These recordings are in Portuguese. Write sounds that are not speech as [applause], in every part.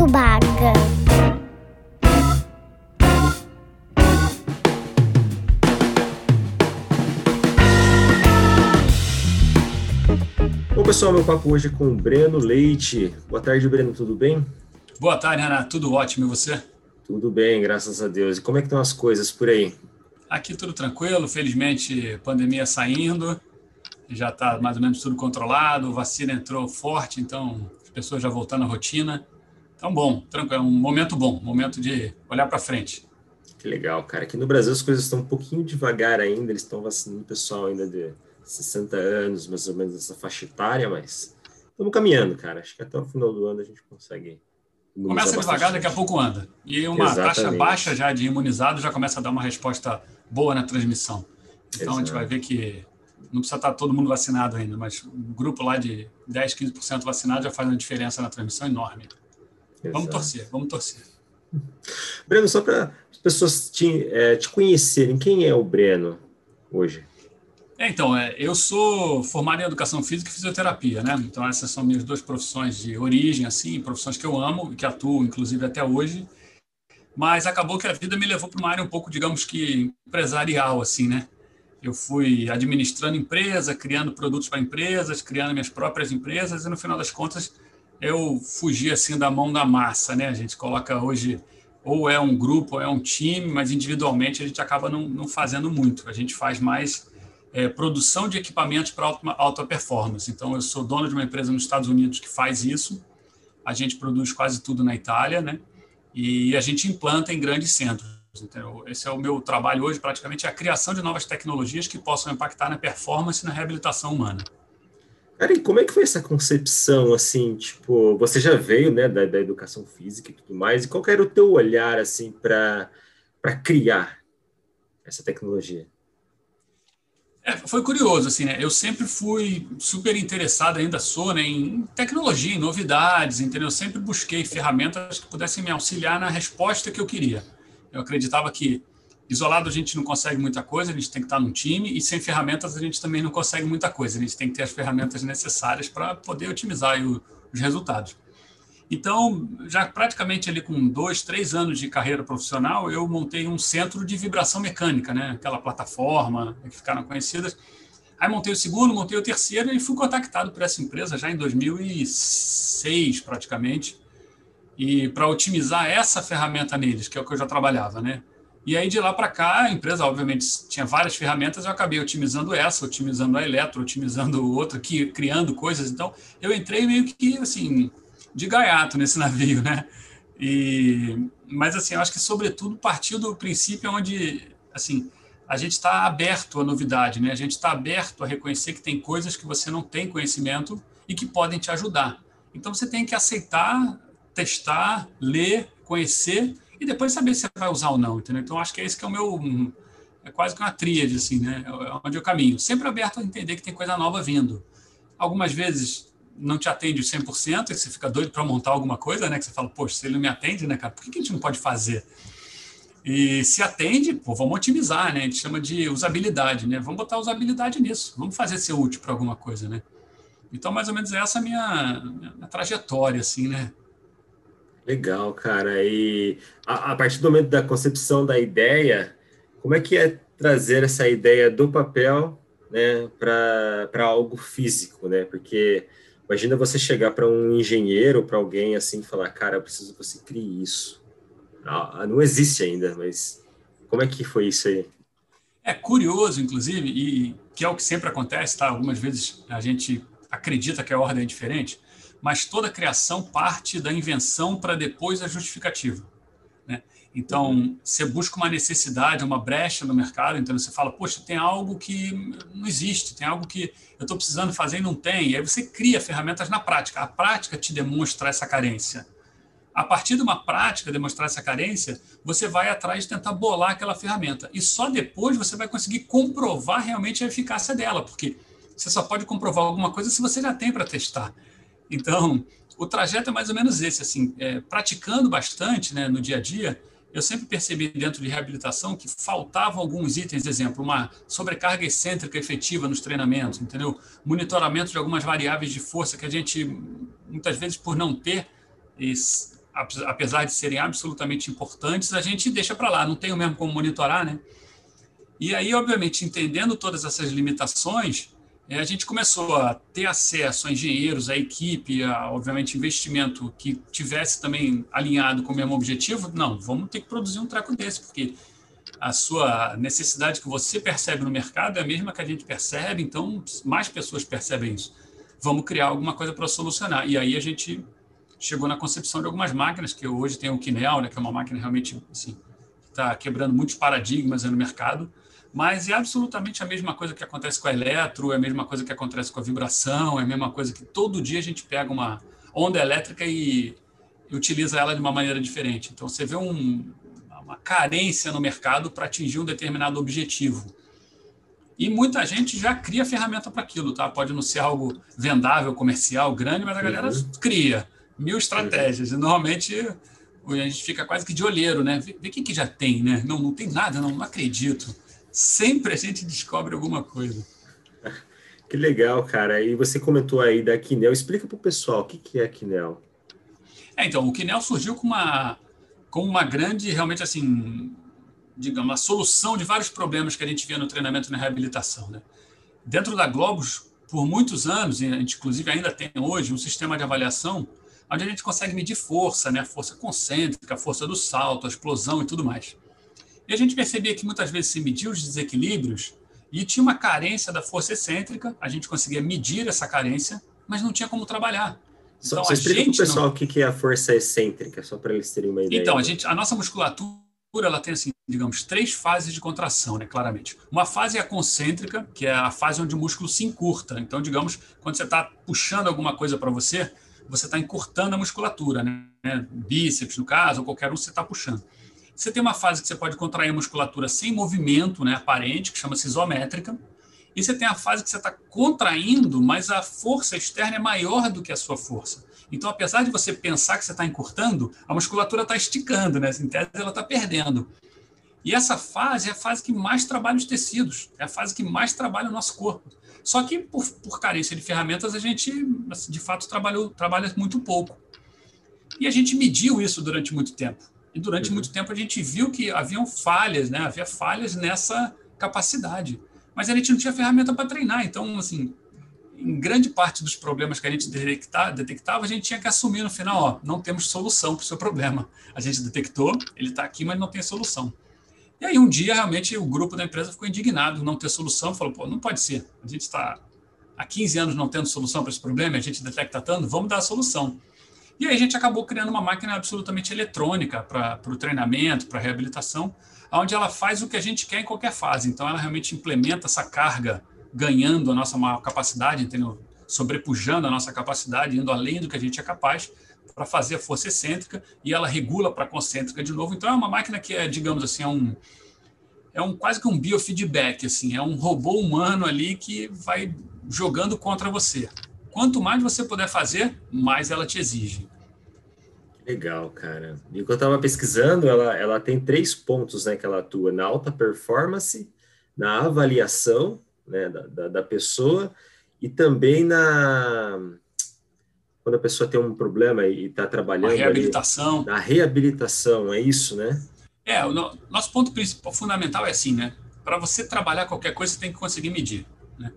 Muito baga. Bom, pessoal, meu papo hoje é com o Breno Leite. Boa tarde, Breno, tudo bem? Boa tarde, Renato. Tudo ótimo. E você? Tudo bem, graças a Deus. E como é que estão as coisas por aí? Aqui tudo tranquilo, felizmente pandemia saindo, já está mais ou menos tudo controlado, vacina entrou forte, então as pessoas já voltando à rotina. Então, bom, tranquilo, é um momento bom, momento de olhar para frente. Que legal, cara. Aqui no Brasil as coisas estão um pouquinho devagar ainda, eles estão vacinando o pessoal ainda de 60 anos, mais ou menos essa faixa etária, mas estamos caminhando, cara. Acho que até o final do ano a gente consegue Começa devagar, daqui a pouco anda. E uma Exatamente. taxa baixa já de imunizado já começa a dar uma resposta boa na transmissão. Então Exato. a gente vai ver que não precisa estar todo mundo vacinado ainda, mas um grupo lá de 10, 15% vacinado já faz uma diferença na transmissão enorme. Exato. Vamos torcer, vamos torcer. [laughs] Breno, só para as pessoas te, é, te conhecerem, quem é o Breno hoje? É, então, é, eu sou formado em educação física e fisioterapia, né? Então essas são minhas duas profissões de origem, assim, profissões que eu amo e que atuo, inclusive, até hoje. Mas acabou que a vida me levou para uma área um pouco, digamos que empresarial, assim, né? Eu fui administrando empresa, criando produtos para empresas, criando minhas próprias empresas e no final das contas eu fugi assim da mão da massa, né? A gente coloca hoje ou é um grupo ou é um time, mas individualmente a gente acaba não, não fazendo muito. A gente faz mais é, produção de equipamentos para alta, alta performance. Então, eu sou dono de uma empresa nos Estados Unidos que faz isso. A gente produz quase tudo na Itália, né? E a gente implanta em grandes centros. Então, esse é o meu trabalho hoje, praticamente, é a criação de novas tecnologias que possam impactar na performance e na reabilitação humana. E como é que foi essa concepção, assim, tipo, você já veio, né, da, da educação física e tudo mais, e qual era o teu olhar, assim, para criar essa tecnologia? É, foi curioso, assim, né? Eu sempre fui super interessado, ainda sou, né, em tecnologia, em novidades, entendeu? Eu sempre busquei ferramentas que pudessem me auxiliar na resposta que eu queria. Eu acreditava que isolado a gente não consegue muita coisa, a gente tem que estar num time, e sem ferramentas a gente também não consegue muita coisa. A gente tem que ter as ferramentas necessárias para poder otimizar o, os resultados. Então, já praticamente ali com dois, três anos de carreira profissional, eu montei um centro de vibração mecânica, né? Aquela plataforma que ficaram conhecidas. Aí montei o segundo, montei o terceiro e fui contactado por essa empresa já em 2006, praticamente, e para otimizar essa ferramenta neles, que é o que eu já trabalhava, né? E aí de lá para cá, a empresa obviamente tinha várias ferramentas, eu acabei otimizando essa, otimizando a Eletro, otimizando outra, criando coisas. Então, eu entrei meio que assim, de gaiato nesse [laughs] navio, né? E, mas assim, eu acho que sobretudo partiu do princípio onde, assim, a gente está aberto à novidade, né? A gente está aberto a reconhecer que tem coisas que você não tem conhecimento e que podem te ajudar. Então você tem que aceitar, testar, ler, conhecer e depois saber se vai usar ou não, entendeu? Então acho que é esse que é o meu é quase que uma tríade assim, né? É onde eu caminho, sempre aberto a entender que tem coisa nova vindo. Algumas vezes não te atende 100%, e você fica doido para montar alguma coisa, né? Que você fala, poxa, se ele não me atende, né, cara, por que, a gente não pode fazer? E se atende, pô, vamos otimizar, né? A gente chama de usabilidade, né? Vamos botar usabilidade nisso, vamos fazer ser útil para alguma coisa, né? Então, mais ou menos essa é a minha, minha trajetória, assim, né? Legal, cara. E a, a, partir do momento da concepção da ideia, como é que é trazer essa ideia do papel né, para algo físico, né? Porque Imagina você chegar para um engenheiro, para alguém assim, e falar, cara, eu preciso que você crie isso. Não, não existe ainda, mas como é que foi isso aí? É curioso, inclusive, e que é o que sempre acontece, tá? Algumas vezes a gente acredita que a ordem é diferente, mas toda criação parte da invenção para depois a justificativa. Né? Então, você busca uma necessidade, uma brecha no mercado, então você fala, poxa, tem algo que não existe, tem algo que eu estou precisando fazer e não tem. E aí você cria ferramentas na prática. A prática te demonstra essa carência. A partir de uma prática demonstrar essa carência, você vai atrás de tentar bolar aquela ferramenta. E só depois você vai conseguir comprovar realmente a eficácia dela, porque você só pode comprovar alguma coisa se você já tem para testar. Então, o trajeto é mais ou menos esse, assim, é, praticando bastante né, no dia a dia, eu sempre percebi dentro de reabilitação que faltavam alguns itens, exemplo, uma sobrecarga excêntrica efetiva nos treinamentos, entendeu? Monitoramento de algumas variáveis de força que a gente, muitas vezes, por não ter, apesar de serem absolutamente importantes, a gente deixa para lá, não tem o mesmo como monitorar, né? E aí, obviamente, entendendo todas essas limitações, a gente começou a ter acesso a engenheiros, a equipe, a, obviamente, investimento que tivesse também alinhado com o mesmo objetivo. Não, vamos ter que produzir um treco desse, porque a sua necessidade que você percebe no mercado é a mesma que a gente percebe, então mais pessoas percebem isso. Vamos criar alguma coisa para solucionar. E aí a gente chegou na concepção de algumas máquinas, que hoje tem o Kinel, né, que é uma máquina realmente assim, que está quebrando muitos paradigmas no mercado, mas é absolutamente a mesma coisa que acontece com a eletro, é a mesma coisa que acontece com a vibração, é a mesma coisa que todo dia a gente pega uma onda elétrica e, utiliza ela de uma maneira diferente. Então você vê um, uma carência no mercado para atingir um determinado objetivo. E muita gente já cria ferramenta para aquilo, tá? Pode não ser algo vendável, comercial, grande, mas a galera uhum. cria mil estratégias. E normalmente a gente fica quase que de olheiro, né? Vê o que, que já tem, né? Não, não tem nada, não, não acredito. Sempre a gente descobre alguma coisa. Que legal, cara. E você comentou aí da Quinel. Explica para o pessoal o que, que é a Quinel. É, então, o Quinel surgiu com uma, com uma grande, realmente assim, digamos, uma solução de vários problemas que a gente via no treinamento e na reabilitação. Né? Dentro da Globus, por muitos anos, e a gente inclusive ainda tem hoje um sistema de avaliação onde a gente consegue medir força, né? força concêntrica, força do salto, a explosão e tudo mais. E a gente percebia que muitas vezes se media os desequilíbrios e tinha uma carência da força excêntrica, a gente conseguia medir essa carência, mas não tinha como trabalhar. Então, Só explica para o pessoal não... o que é a força excêntrica, só para eles terem uma ideia. Então, a, gente, a nossa musculatura ela tem, assim, digamos, três fases de contração, né, claramente. Uma fase é a concêntrica, que é a fase onde o músculo se encurta. Então, digamos, quando você está puxando alguma coisa para você, você está encurtando a musculatura, né? Bíceps, no caso, ou qualquer um, você está puxando. Você tem uma fase que você pode contrair a musculatura sem movimento né, aparente, que chama-se isométrica. E você tem a fase que você está contraindo, mas a força externa é maior do que a sua força. Então, apesar de você pensar que você está encurtando, a musculatura está esticando, né? Em tese, ela está perdendo. E essa fase é a fase que mais trabalha os tecidos, é a fase que mais trabalha o nosso corpo. Só que, por, por carência de ferramentas, a gente, assim, de fato, trabalhou, trabalha muito pouco. E a gente mediu isso durante muito tempo. E durante uhum. muito tempo a gente viu que haviam falhas, né? Havia falhas nessa capacidade. Mas a gente não tinha ferramenta para treinar. Então, assim, em grande parte dos problemas que a gente detectava, a gente tinha que assumir no final, ó, não temos solução para o seu problema. A gente detectou, ele está aqui, mas não tem solução. E aí um dia realmente o grupo da empresa ficou indignado não ter solução, falou, pô, não pode ser. A gente está há 15 anos não tendo solução para esse problema, a gente detecta tanto, vamos dar a solução. E aí a gente acabou criando uma máquina absolutamente eletrônica para o treinamento, para a reabilitação, onde ela faz o que a gente quer em qualquer fase. Então ela realmente implementa essa carga, ganhando a nossa maior capacidade, entendeu? sobrepujando a nossa capacidade, indo além do que a gente é capaz para fazer a força excêntrica e ela regula para concêntrica de novo. Então é uma máquina que é, digamos assim, é um é um quase que um biofeedback, assim, é um robô humano ali que vai jogando contra você. Quanto mais você puder fazer, mais ela te exige. Legal, cara. E quando eu estava pesquisando, ela, ela tem três pontos né, que ela atua: na alta performance, na avaliação né, da, da, da pessoa e também na. Quando a pessoa tem um problema e está trabalhando. A reabilitação. Ali, na reabilitação, é isso, né? É, o nosso ponto principal, fundamental é assim, né? Para você trabalhar qualquer coisa, você tem que conseguir medir. Né?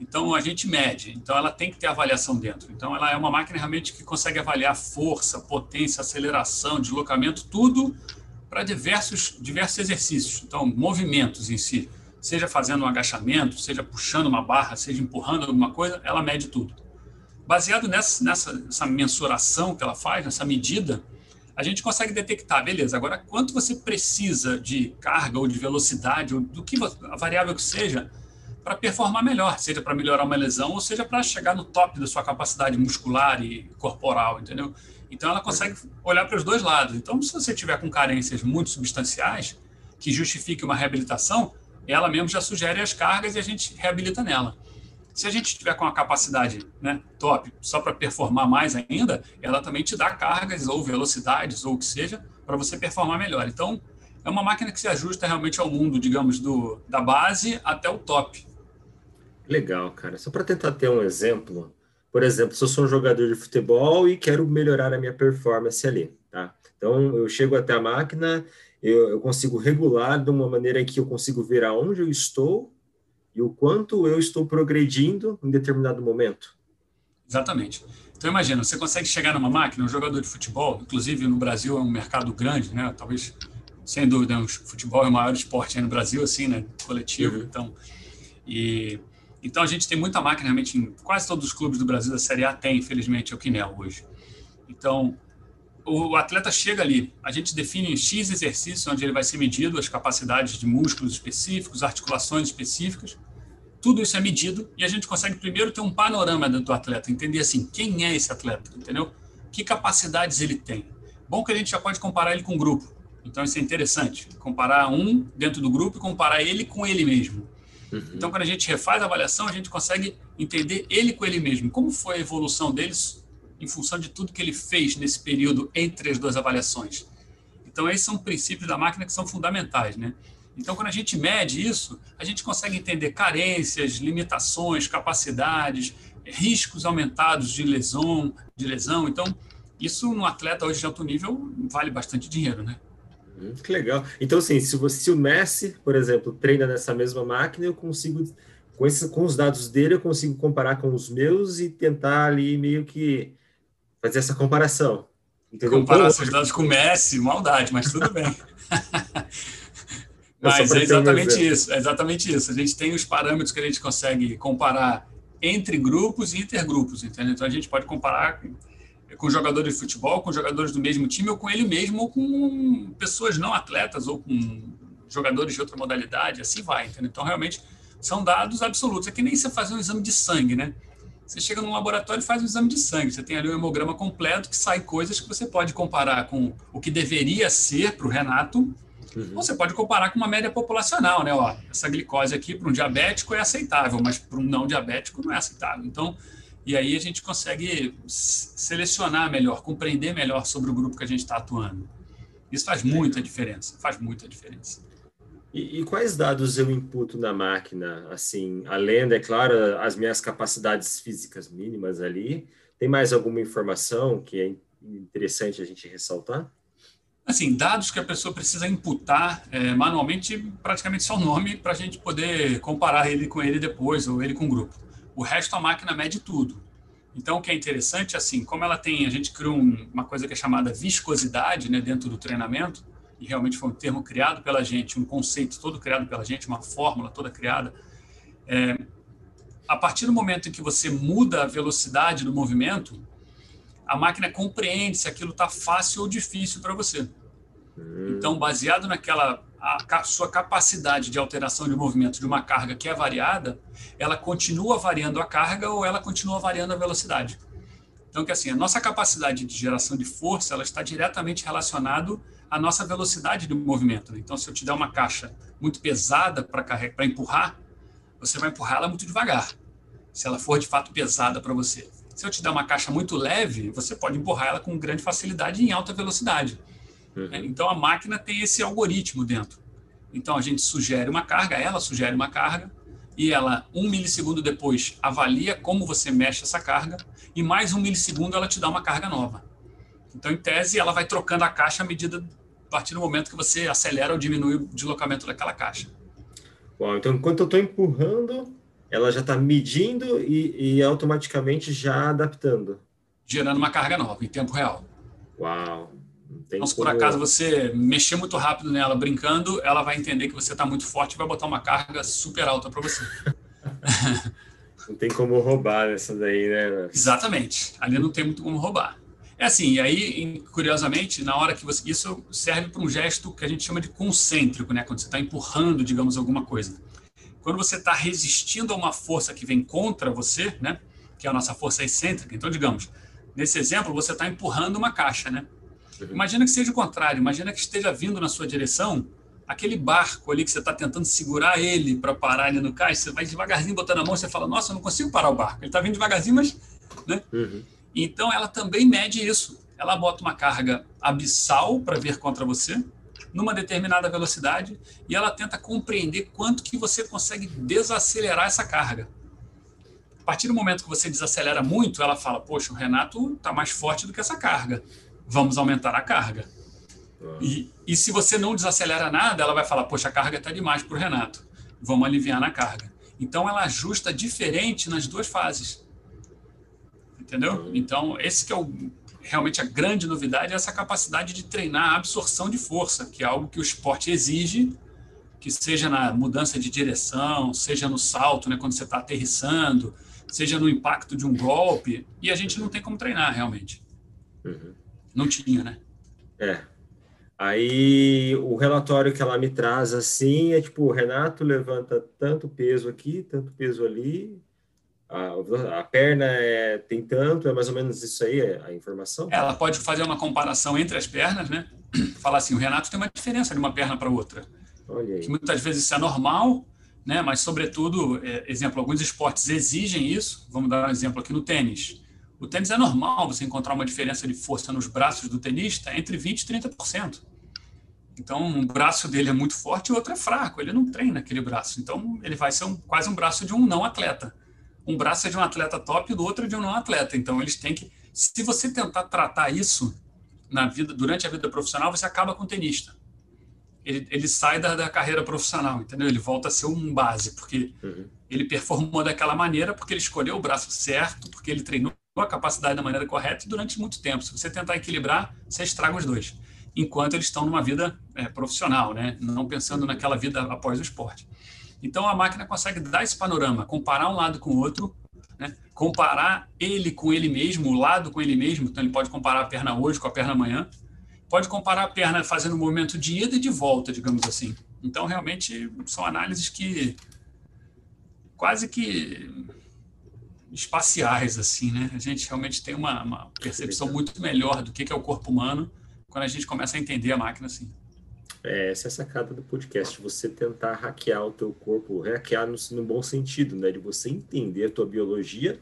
Então a gente mede, então ela tem que ter avaliação dentro. Então ela é uma máquina realmente que consegue avaliar força, potência, aceleração, deslocamento, tudo para diversos diversos exercícios. Então movimentos em si, seja fazendo um agachamento, seja puxando uma barra, seja empurrando alguma coisa, ela mede tudo. Baseado nessa nessa mensuração que ela faz, nessa medida, a gente consegue detectar, beleza, agora quanto você precisa de carga ou de velocidade, ou do que a variável que seja, para performar melhor, seja para melhorar uma lesão ou seja para chegar no top da sua capacidade muscular e corporal, entendeu? Então ela consegue olhar para os dois lados. Então, se você tiver com carências muito substanciais que justifique uma reabilitação, ela mesmo já sugere as cargas e a gente reabilita nela. Se a gente tiver com a capacidade né, top só para performar mais ainda, ela também te dá cargas ou velocidades ou o que seja para você performar melhor. Então, é uma máquina que se ajusta realmente ao mundo, digamos, do, da base até o top. Legal, cara. Só para tentar ter um exemplo, por exemplo, se eu sou um jogador de futebol e quero melhorar a minha performance ali, Tá? Então, eu chego até a máquina, eu, eu consigo regular de uma maneira que eu consigo ver aonde eu estou e o quanto eu estou progredindo em determinado momento. Exatamente. Então imagina, você consegue chegar numa máquina, um jogador de futebol, inclusive no Brasil é um mercado grande, né? Talvez, sem dúvida, o futebol é o maior esporte no Brasil, assim, né? Coletivo. Uhum. Então, e então a gente tem muita máquina realmente em quase todos os clubes do Brasil da Série A tem, infelizmente, é o Quinel hoje. Então o atleta chega ali, a gente define X exercícios onde ele vai ser medido, as capacidades de músculos específicos, articulações específicas. Tudo isso é medido e a gente consegue primeiro ter um panorama do atleta, entender assim, quem é esse atleta, entendeu? Que capacidades ele tem. Bom que a gente já pode comparar ele com o grupo. Então isso é interessante, comparar um dentro do grupo e comparar ele com ele mesmo. Uhum. Então quando a gente refaz a avaliação, a gente consegue entender ele com ele mesmo. Como foi a evolução deles em função de tudo que ele fez nesse período entre as duas avaliações. Então esses são princípios da máquina que são fundamentais, né? Então, quando a gente mede isso, a gente consegue entender carências, limitações, capacidades, riscos aumentados de lesão, de lesão. Então, isso no atleta hoje de alto nível vale bastante dinheiro, né? Hum, que legal. Então, assim, se, você, se o Messi, por exemplo, treina nessa mesma máquina, eu consigo, com, esse, com os dados dele, eu consigo comparar com os meus e tentar ali meio que fazer essa comparação. Entendeu? Comparar seus dados com o Messi, maldade, mas tudo bem. [laughs] Mas é exatamente isso, é exatamente isso. A gente tem os parâmetros que a gente consegue comparar entre grupos e intergrupos, entendeu? Então a gente pode comparar com jogadores de futebol, com jogadores do mesmo time, ou com ele mesmo, ou com pessoas não atletas, ou com jogadores de outra modalidade, assim vai, entendeu? Então realmente são dados absolutos. É que nem você fazer um exame de sangue, né? Você chega num laboratório e faz um exame de sangue. Você tem ali um hemograma completo que sai coisas que você pode comparar com o que deveria ser para o Renato Uhum. Você pode comparar com uma média populacional, né? Ó, essa glicose aqui para um diabético é aceitável, mas para um não diabético não é aceitável. Então, e aí a gente consegue selecionar melhor, compreender melhor sobre o grupo que a gente está atuando. Isso faz muita diferença, faz muita diferença. E, e, quais dados eu imputo na máquina? Assim, além, é claro, as minhas capacidades físicas mínimas ali, tem mais alguma informação que é interessante a gente ressaltar? Assim, dados que a pessoa precisa imputar é, manualmente, praticamente só o nome para a gente poder comparar ele com ele depois ou ele com o grupo. O resto a máquina mede tudo. Então, o que é interessante, assim, como ela tem, a gente criou um, uma coisa que é chamada viscosidade né, dentro do treinamento, e realmente foi um termo criado pela gente, um conceito todo criado pela gente, uma fórmula toda criada. É, a partir do momento em que você muda a velocidade do movimento, a máquina compreende se aquilo está fácil ou difícil para você. Então, baseado naquela a sua capacidade de alteração de movimento de uma carga que é variada, ela continua variando a carga ou ela continua variando a velocidade. Então, que assim, a nossa capacidade de geração de força, ela está diretamente relacionado à nossa velocidade de movimento. Então, se eu te der uma caixa muito pesada para para empurrar, você vai empurrar ela muito devagar. Se ela for de fato pesada para você. Se eu te der uma caixa muito leve, você pode empurrar ela com grande facilidade em alta velocidade. Uhum. Então a máquina tem esse algoritmo dentro. Então a gente sugere uma carga, ela sugere uma carga, e ela, um milissegundo depois, avalia como você mexe essa carga, e mais um milissegundo ela te dá uma carga nova. Então, em tese, ela vai trocando a caixa à medida, a partir do momento que você acelera ou diminui o deslocamento daquela caixa. Bom, então enquanto eu estou empurrando, ela já está medindo e, e automaticamente já adaptando. Gerando uma carga nova, em tempo real. Uau! Então, se por acaso você mexer muito rápido nela brincando, ela vai entender que você está muito forte e vai botar uma carga super alta para você. [laughs] não tem como roubar essa daí, né? Exatamente. Ali não tem muito como roubar. É assim, e aí, curiosamente, na hora que você. Isso serve para um gesto que a gente chama de concêntrico, né? Quando você está empurrando, digamos, alguma coisa. Quando você está resistindo a uma força que vem contra você, né? Que é a nossa força excêntrica. Então, digamos, nesse exemplo, você está empurrando uma caixa, né? Imagina que seja o contrário, imagina que esteja vindo na sua direção aquele barco ali que você está tentando segurar ele para parar ele no cais, você vai devagarzinho botando a mão, você fala, nossa, eu não consigo parar o barco. Ele está vindo devagarzinho, mas. Né? Uhum. Então ela também mede isso. Ela bota uma carga abissal para ver contra você, numa determinada velocidade, e ela tenta compreender quanto que você consegue desacelerar essa carga. A partir do momento que você desacelera muito, ela fala, poxa, o Renato está mais forte do que essa carga vamos aumentar a carga. E, e se você não desacelera nada, ela vai falar, poxa, a carga está demais para o Renato, vamos aliviar na carga. Então, ela ajusta diferente nas duas fases. Entendeu? Então, esse que é o, realmente a grande novidade, é essa capacidade de treinar a absorção de força, que é algo que o esporte exige, que seja na mudança de direção, seja no salto, né, quando você está aterrissando, seja no impacto de um golpe, e a gente não tem como treinar realmente. Uhum. Não tinha, né? É. Aí o relatório que ela me traz assim é tipo, o Renato levanta tanto peso aqui, tanto peso ali, a, a perna é, tem tanto, é mais ou menos isso aí a informação? Ela pode fazer uma comparação entre as pernas, né? [clears throat] Falar assim, o Renato tem uma diferença de uma perna para outra. Que muitas vezes isso é normal, né? Mas sobretudo, é, exemplo, alguns esportes exigem isso. Vamos dar um exemplo aqui no tênis. O tênis é normal você encontrar uma diferença de força nos braços do tenista entre 20% e 30%. Então, um braço dele é muito forte e o outro é fraco, ele não treina aquele braço. Então, ele vai ser um, quase um braço de um não atleta. Um braço é de um atleta top e o outro é de um não atleta. Então, eles têm que. Se você tentar tratar isso na vida, durante a vida profissional, você acaba com o tenista. Ele, ele sai da, da carreira profissional, entendeu? Ele volta a ser um base, porque uhum. ele performou daquela maneira, porque ele escolheu o braço certo, porque ele treinou a capacidade da maneira correta durante muito tempo. Se você tentar equilibrar, você estraga os dois, enquanto eles estão numa vida é, profissional, né? não pensando naquela vida após o esporte. Então a máquina consegue dar esse panorama, comparar um lado com o outro, né? comparar ele com ele mesmo, o lado com ele mesmo. Então ele pode comparar a perna hoje com a perna amanhã, pode comparar a perna fazendo o movimento de ida e de volta, digamos assim. Então realmente são análises que quase que espaciais, assim, né? A gente realmente tem uma, uma percepção muito melhor do que é o corpo humano quando a gente começa a entender a máquina assim. É, essa é a sacada do podcast, você tentar hackear o teu corpo, hackear no, no bom sentido, né? De você entender a tua biologia,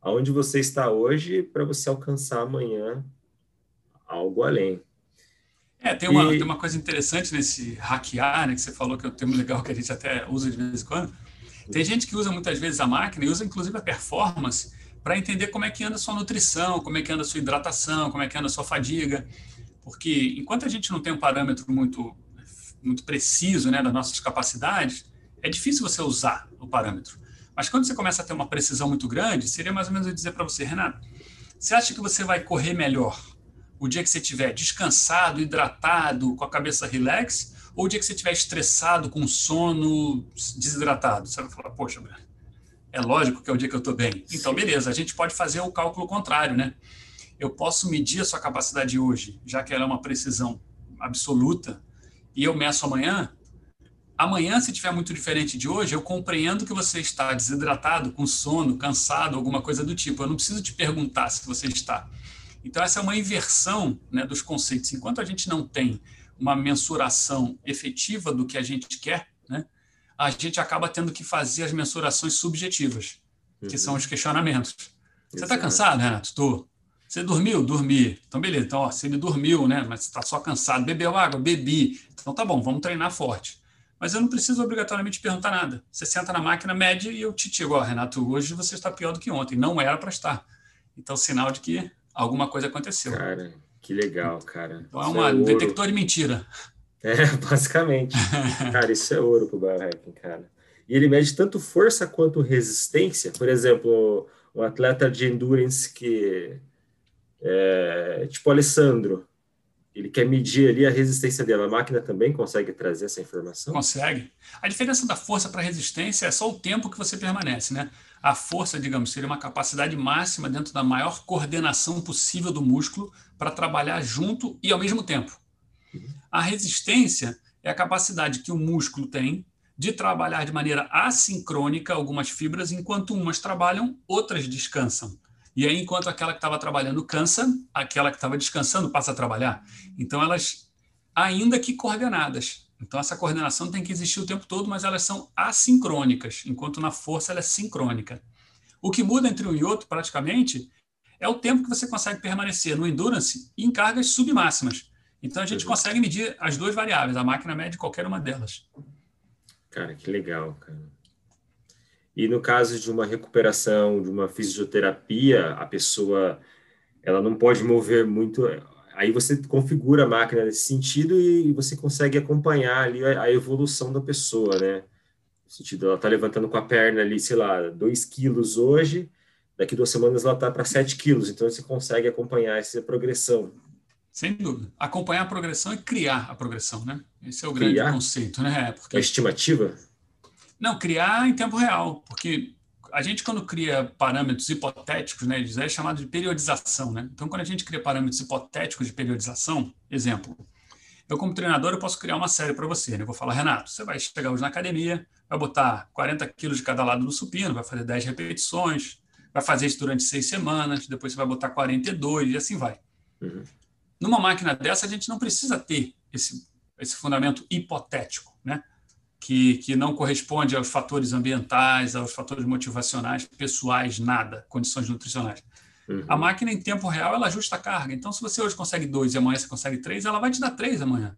aonde você está hoje, para você alcançar amanhã algo além. É, tem uma, e... tem uma coisa interessante nesse hackear, né? Que você falou que é um termo legal que a gente até usa de vez em quando tem gente que usa muitas vezes a máquina e usa inclusive a performance para entender como é que anda a sua nutrição, como é que anda a sua hidratação, como é que anda a sua fadiga. Porque enquanto a gente não tem um parâmetro muito, muito preciso né, das nossas capacidades, é difícil você usar o parâmetro. Mas quando você começa a ter uma precisão muito grande, seria mais ou menos eu dizer para você, Renato, você acha que você vai correr melhor o dia que você estiver descansado, hidratado, com a cabeça relax, ou o dia que você estiver estressado, com sono, desidratado, você vai falar, poxa, é lógico que é o dia que eu estou bem. Então, beleza, a gente pode fazer o cálculo contrário, né? Eu posso medir a sua capacidade hoje, já que ela é uma precisão absoluta, e eu meço amanhã. Amanhã, se tiver muito diferente de hoje, eu compreendo que você está desidratado, com sono, cansado, alguma coisa do tipo. Eu não preciso te perguntar se você está. Então, essa é uma inversão né, dos conceitos. Enquanto a gente não tem uma mensuração efetiva do que a gente quer, né, a gente acaba tendo que fazer as mensurações subjetivas, que uhum. são os questionamentos. Você está cansado, Renato? Estou. Você dormiu? Dormi. Então, beleza. Então, ó, se ele dormiu, né? Mas está só cansado. Bebeu água? Bebi. Então, tá bom, vamos treinar forte. Mas eu não preciso obrigatoriamente perguntar nada. Você senta na máquina, mede e eu te digo, ó, Renato, hoje você está pior do que ontem. Não era para estar. Então, sinal de que alguma coisa aconteceu. Cara, que legal, cara. Então é um é detector de mentira. É, [laughs] basicamente. [laughs] cara, isso é ouro pro biohacking, cara. E ele mede tanto força quanto resistência. Por exemplo, um atleta de endurance que é tipo Alessandro, ele quer medir ali a resistência dele. A máquina também consegue trazer essa informação? Consegue. A diferença da força para resistência é só o tempo que você permanece, né? A força, digamos, seria uma capacidade máxima dentro da maior coordenação possível do músculo para trabalhar junto e ao mesmo tempo. A resistência é a capacidade que o músculo tem de trabalhar de maneira assincrônica algumas fibras, enquanto umas trabalham, outras descansam. E aí, enquanto aquela que estava trabalhando cansa, aquela que estava descansando passa a trabalhar. Então, elas, ainda que coordenadas, então, essa coordenação tem que existir o tempo todo, mas elas são assincrônicas, enquanto na força ela é sincrônica. O que muda entre um e outro, praticamente, é o tempo que você consegue permanecer no endurance e em cargas submáximas. Então, a gente consegue medir as duas variáveis, a máquina mede qualquer uma delas. Cara, que legal, cara. E no caso de uma recuperação, de uma fisioterapia, a pessoa ela não pode mover muito aí você configura a máquina nesse sentido e você consegue acompanhar ali a, a evolução da pessoa, né? No sentido, ela está levantando com a perna ali, sei lá, 2 quilos hoje, daqui duas semanas ela está para 7 quilos, então você consegue acompanhar essa progressão. Sem dúvida. Acompanhar a progressão e criar a progressão, né? Esse é o grande criar? conceito, né? Porque... A estimativa? Não, criar em tempo real, porque a gente, quando cria parâmetros hipotéticos, né, é chamado de periodização. Né? Então, quando a gente cria parâmetros hipotéticos de periodização, exemplo, eu, como treinador, eu posso criar uma série para você. Né? Eu vou falar, Renato, você vai chegar hoje na academia, vai botar 40 quilos de cada lado no supino, vai fazer 10 repetições, vai fazer isso durante seis semanas, depois você vai botar 42 e assim vai. Uhum. Numa máquina dessa, a gente não precisa ter esse, esse fundamento hipotético, né? Que, que não corresponde aos fatores ambientais, aos fatores motivacionais, pessoais, nada, condições nutricionais. Uhum. A máquina, em tempo real, ela ajusta a carga. Então, se você hoje consegue dois e amanhã você consegue três, ela vai te dar três amanhã.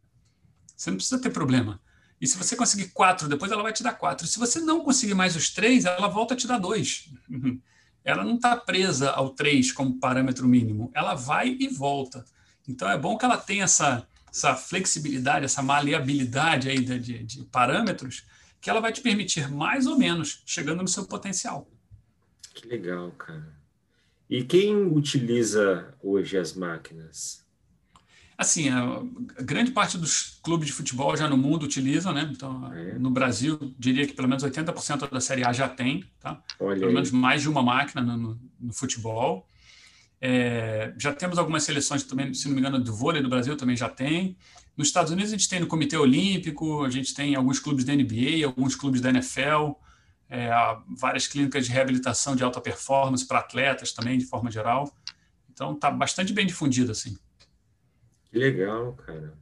Você não precisa ter problema. E se você conseguir quatro, depois ela vai te dar quatro. Se você não conseguir mais os três, ela volta a te dar dois. Uhum. Ela não está presa ao três como parâmetro mínimo. Ela vai e volta. Então, é bom que ela tenha essa, essa flexibilidade, essa maleabilidade aí de, de, de parâmetros, que ela vai te permitir mais ou menos chegando no seu potencial. Que legal, cara. E quem utiliza hoje as máquinas? Assim, a grande parte dos clubes de futebol já no mundo utilizam, né? Então, é. no Brasil, diria que pelo menos 80% da Série A já tem, tá? Olha pelo aí. menos mais de uma máquina no, no, no futebol. É, já temos algumas seleções também, se não me engano, do vôlei do Brasil também já tem. Nos Estados Unidos a gente tem no Comitê Olímpico, a gente tem alguns clubes da NBA, alguns clubes da NFL, é, várias clínicas de reabilitação de alta performance para atletas também, de forma geral. Então está bastante bem difundido assim. Que legal, cara.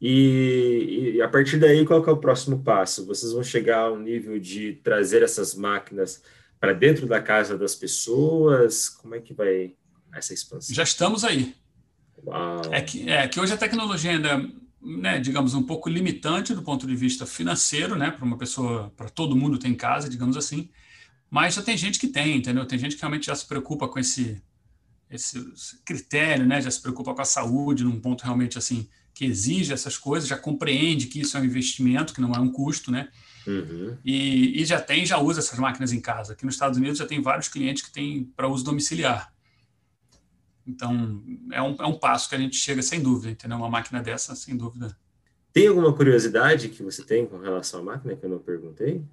E, e, a partir daí, qual é o próximo passo? Vocês vão chegar ao nível de trazer essas máquinas para dentro da casa das pessoas? Como é que vai essa expansão? Já estamos aí. Uau. É que, é que hoje a tecnologia ainda, né, digamos, um pouco limitante do ponto de vista financeiro, né, para uma pessoa, para todo mundo tem casa, digamos assim, mas já tem gente que tem, entendeu? Tem gente que realmente já se preocupa com esse, esse critério, né, já se preocupa com a saúde num ponto realmente assim que exige essas coisas, já compreende que isso é um investimento, que não é um custo, né? Uhum. E, e já tem, já usa essas máquinas em casa. Aqui nos Estados Unidos já tem vários clientes que têm para uso domiciliar. Então, é um, é um passo que a gente chega sem dúvida, entendeu? Uma máquina dessa, sem dúvida. Tem alguma curiosidade que você tem com relação à máquina que eu não perguntei?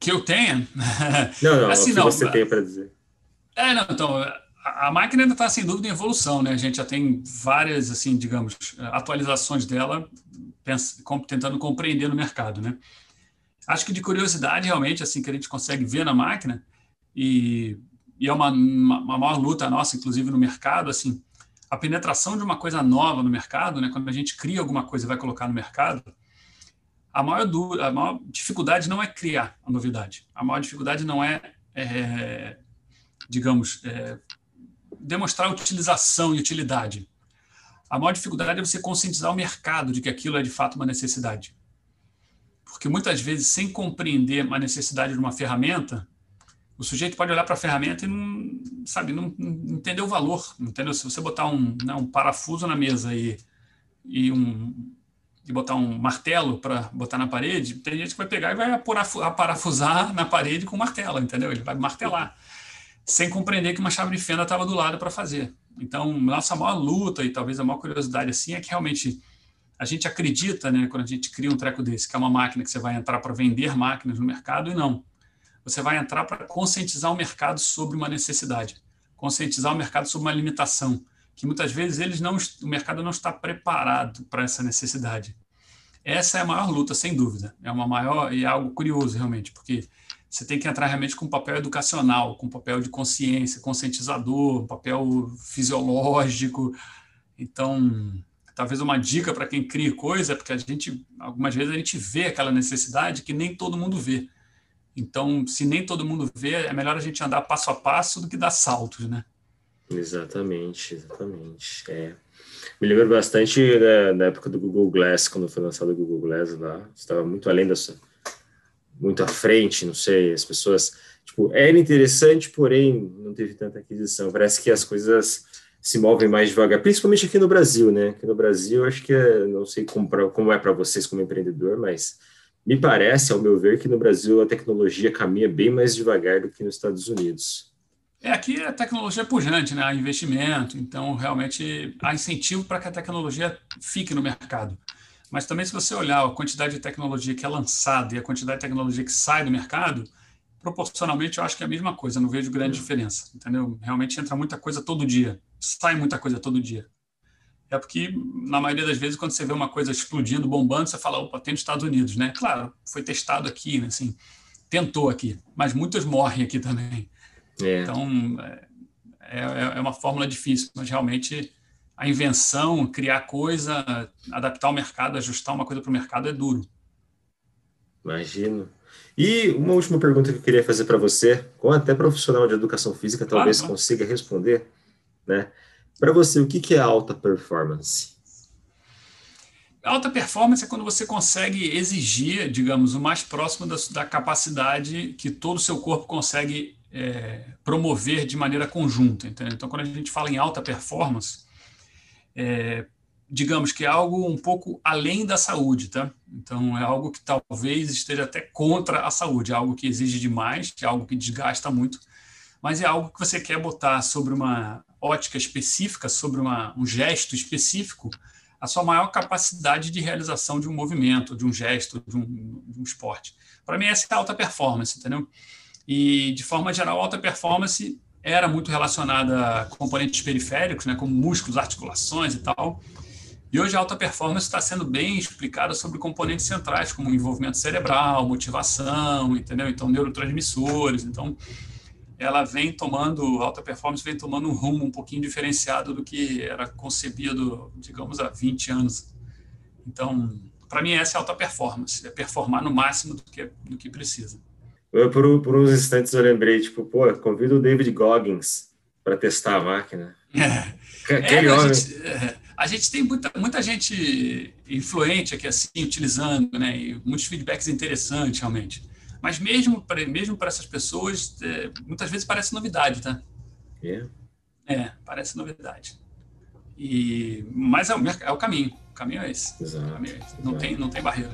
Que eu tenha? Não, não, [laughs] assim, o que não, você tem para dizer. É, não, então, a, máquina ainda está sem dúvida em evolução, né? A gente já tem várias, assim, digamos, atualizações dela, tentando compreender no mercado, né? Acho que de curiosidade, realmente, assim, que a gente consegue ver na máquina, e e é uma, uma maior luta nossa, inclusive no mercado, assim, a penetração de uma coisa nova no mercado, né, quando a gente cria alguma coisa e vai colocar no mercado, a maior, a maior dificuldade não é criar a novidade. A maior dificuldade não é, é digamos, é, demonstrar utilização e utilidade. A maior dificuldade é você conscientizar o mercado de que aquilo é de fato uma necessidade. Porque muitas vezes, sem compreender a necessidade de uma ferramenta, o sujeito pode olhar para a ferramenta e não, sabe, não, não entender o valor, entendeu? Se você botar um, né, um parafuso na mesa e, e, um, e botar um martelo para botar na parede, tem gente que vai pegar e vai parafusar na parede com martelo, entendeu? Ele vai martelar, sem compreender que uma chave de fenda estava do lado para fazer. Então, nossa maior luta e talvez a maior curiosidade assim é que realmente a gente acredita, né, quando a gente cria um treco desse, que é uma máquina que você vai entrar para vender máquinas no mercado e não você vai entrar para conscientizar o mercado sobre uma necessidade, conscientizar o mercado sobre uma limitação, que muitas vezes eles não, o mercado não está preparado para essa necessidade. Essa é a maior luta, sem dúvida. É uma maior e é algo curioso realmente, porque você tem que entrar realmente com um papel educacional, com um papel de consciência, conscientizador, um papel fisiológico. Então, talvez uma dica para quem cria coisa, é porque a gente algumas vezes a gente vê aquela necessidade que nem todo mundo vê. Então, se nem todo mundo vê, é melhor a gente andar passo a passo do que dar saltos, né? Exatamente, exatamente. É. Me lembro bastante da, da, época do Google Glass, quando foi lançado o Google Glass lá, estava muito além dessa, muito à frente, não sei, as pessoas, tipo, era interessante, porém não teve tanta aquisição. Parece que as coisas se movem mais devagar, principalmente aqui no Brasil, né? Aqui no Brasil, acho que é, não sei como, pra, como é para vocês como empreendedor, mas me parece, ao meu ver, que no Brasil a tecnologia caminha bem mais devagar do que nos Estados Unidos. É, aqui a tecnologia é pujante, né? Há investimento, então realmente há incentivo para que a tecnologia fique no mercado. Mas também, se você olhar a quantidade de tecnologia que é lançada e a quantidade de tecnologia que sai do mercado, proporcionalmente eu acho que é a mesma coisa, não vejo grande diferença, entendeu? Realmente entra muita coisa todo dia, sai muita coisa todo dia. É porque, na maioria das vezes, quando você vê uma coisa explodindo, bombando, você fala, opa, tem nos Estados Unidos, né? Claro, foi testado aqui, né? assim, tentou aqui, mas muitos morrem aqui também. É. Então, é, é, é uma fórmula difícil, mas realmente a invenção, criar coisa, adaptar o mercado, ajustar uma coisa para o mercado é duro. Imagino. E uma última pergunta que eu queria fazer para você, com até profissional de educação física, talvez claro, consiga responder, né? Para você, o que, que é alta performance? Alta performance é quando você consegue exigir, digamos, o mais próximo da, da capacidade que todo o seu corpo consegue é, promover de maneira conjunta. Entendeu? Então, quando a gente fala em alta performance, é, digamos que é algo um pouco além da saúde, tá? Então é algo que talvez esteja até contra a saúde, é algo que exige demais, é algo que desgasta muito, mas é algo que você quer botar sobre uma ótica específica, sobre uma, um gesto específico, a sua maior capacidade de realização de um movimento, de um gesto, de um, de um esporte. Para mim essa é a alta performance, entendeu? E de forma geral, alta performance era muito relacionada a componentes periféricos, né, como músculos, articulações e tal, e hoje a alta performance está sendo bem explicada sobre componentes centrais, como envolvimento cerebral, motivação, entendeu? Então, neurotransmissores. Então, ela vem tomando, alta performance vem tomando um rumo um pouquinho diferenciado do que era concebido, digamos, há 20 anos. Então, para mim, essa é alta performance, é performar no máximo do que, do que precisa. Eu, por, por uns instantes eu lembrei, tipo, pô, convido o David Goggins para testar a máquina. É, Aquele é, homem. A gente, é, a gente tem muita, muita gente influente aqui assim utilizando, né? E muitos feedbacks interessantes realmente. Mas mesmo para mesmo para essas pessoas, é, muitas vezes parece novidade, tá? É. É, parece novidade. E mas é o, é o caminho. O caminho é esse. Exato, caminho é esse. Não tem não tem barreira.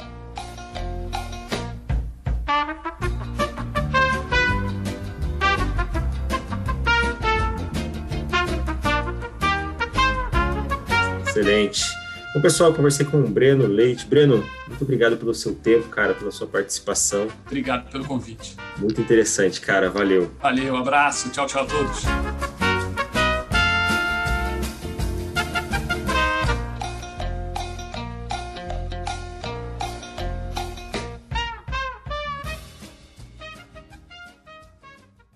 Excelente. Bom, pessoal, conversei com o Breno Leite. Breno, muito obrigado pelo seu tempo, cara, pela sua participação. Obrigado pelo convite. Muito interessante, cara. Valeu. Valeu, abraço. Tchau, tchau a todos.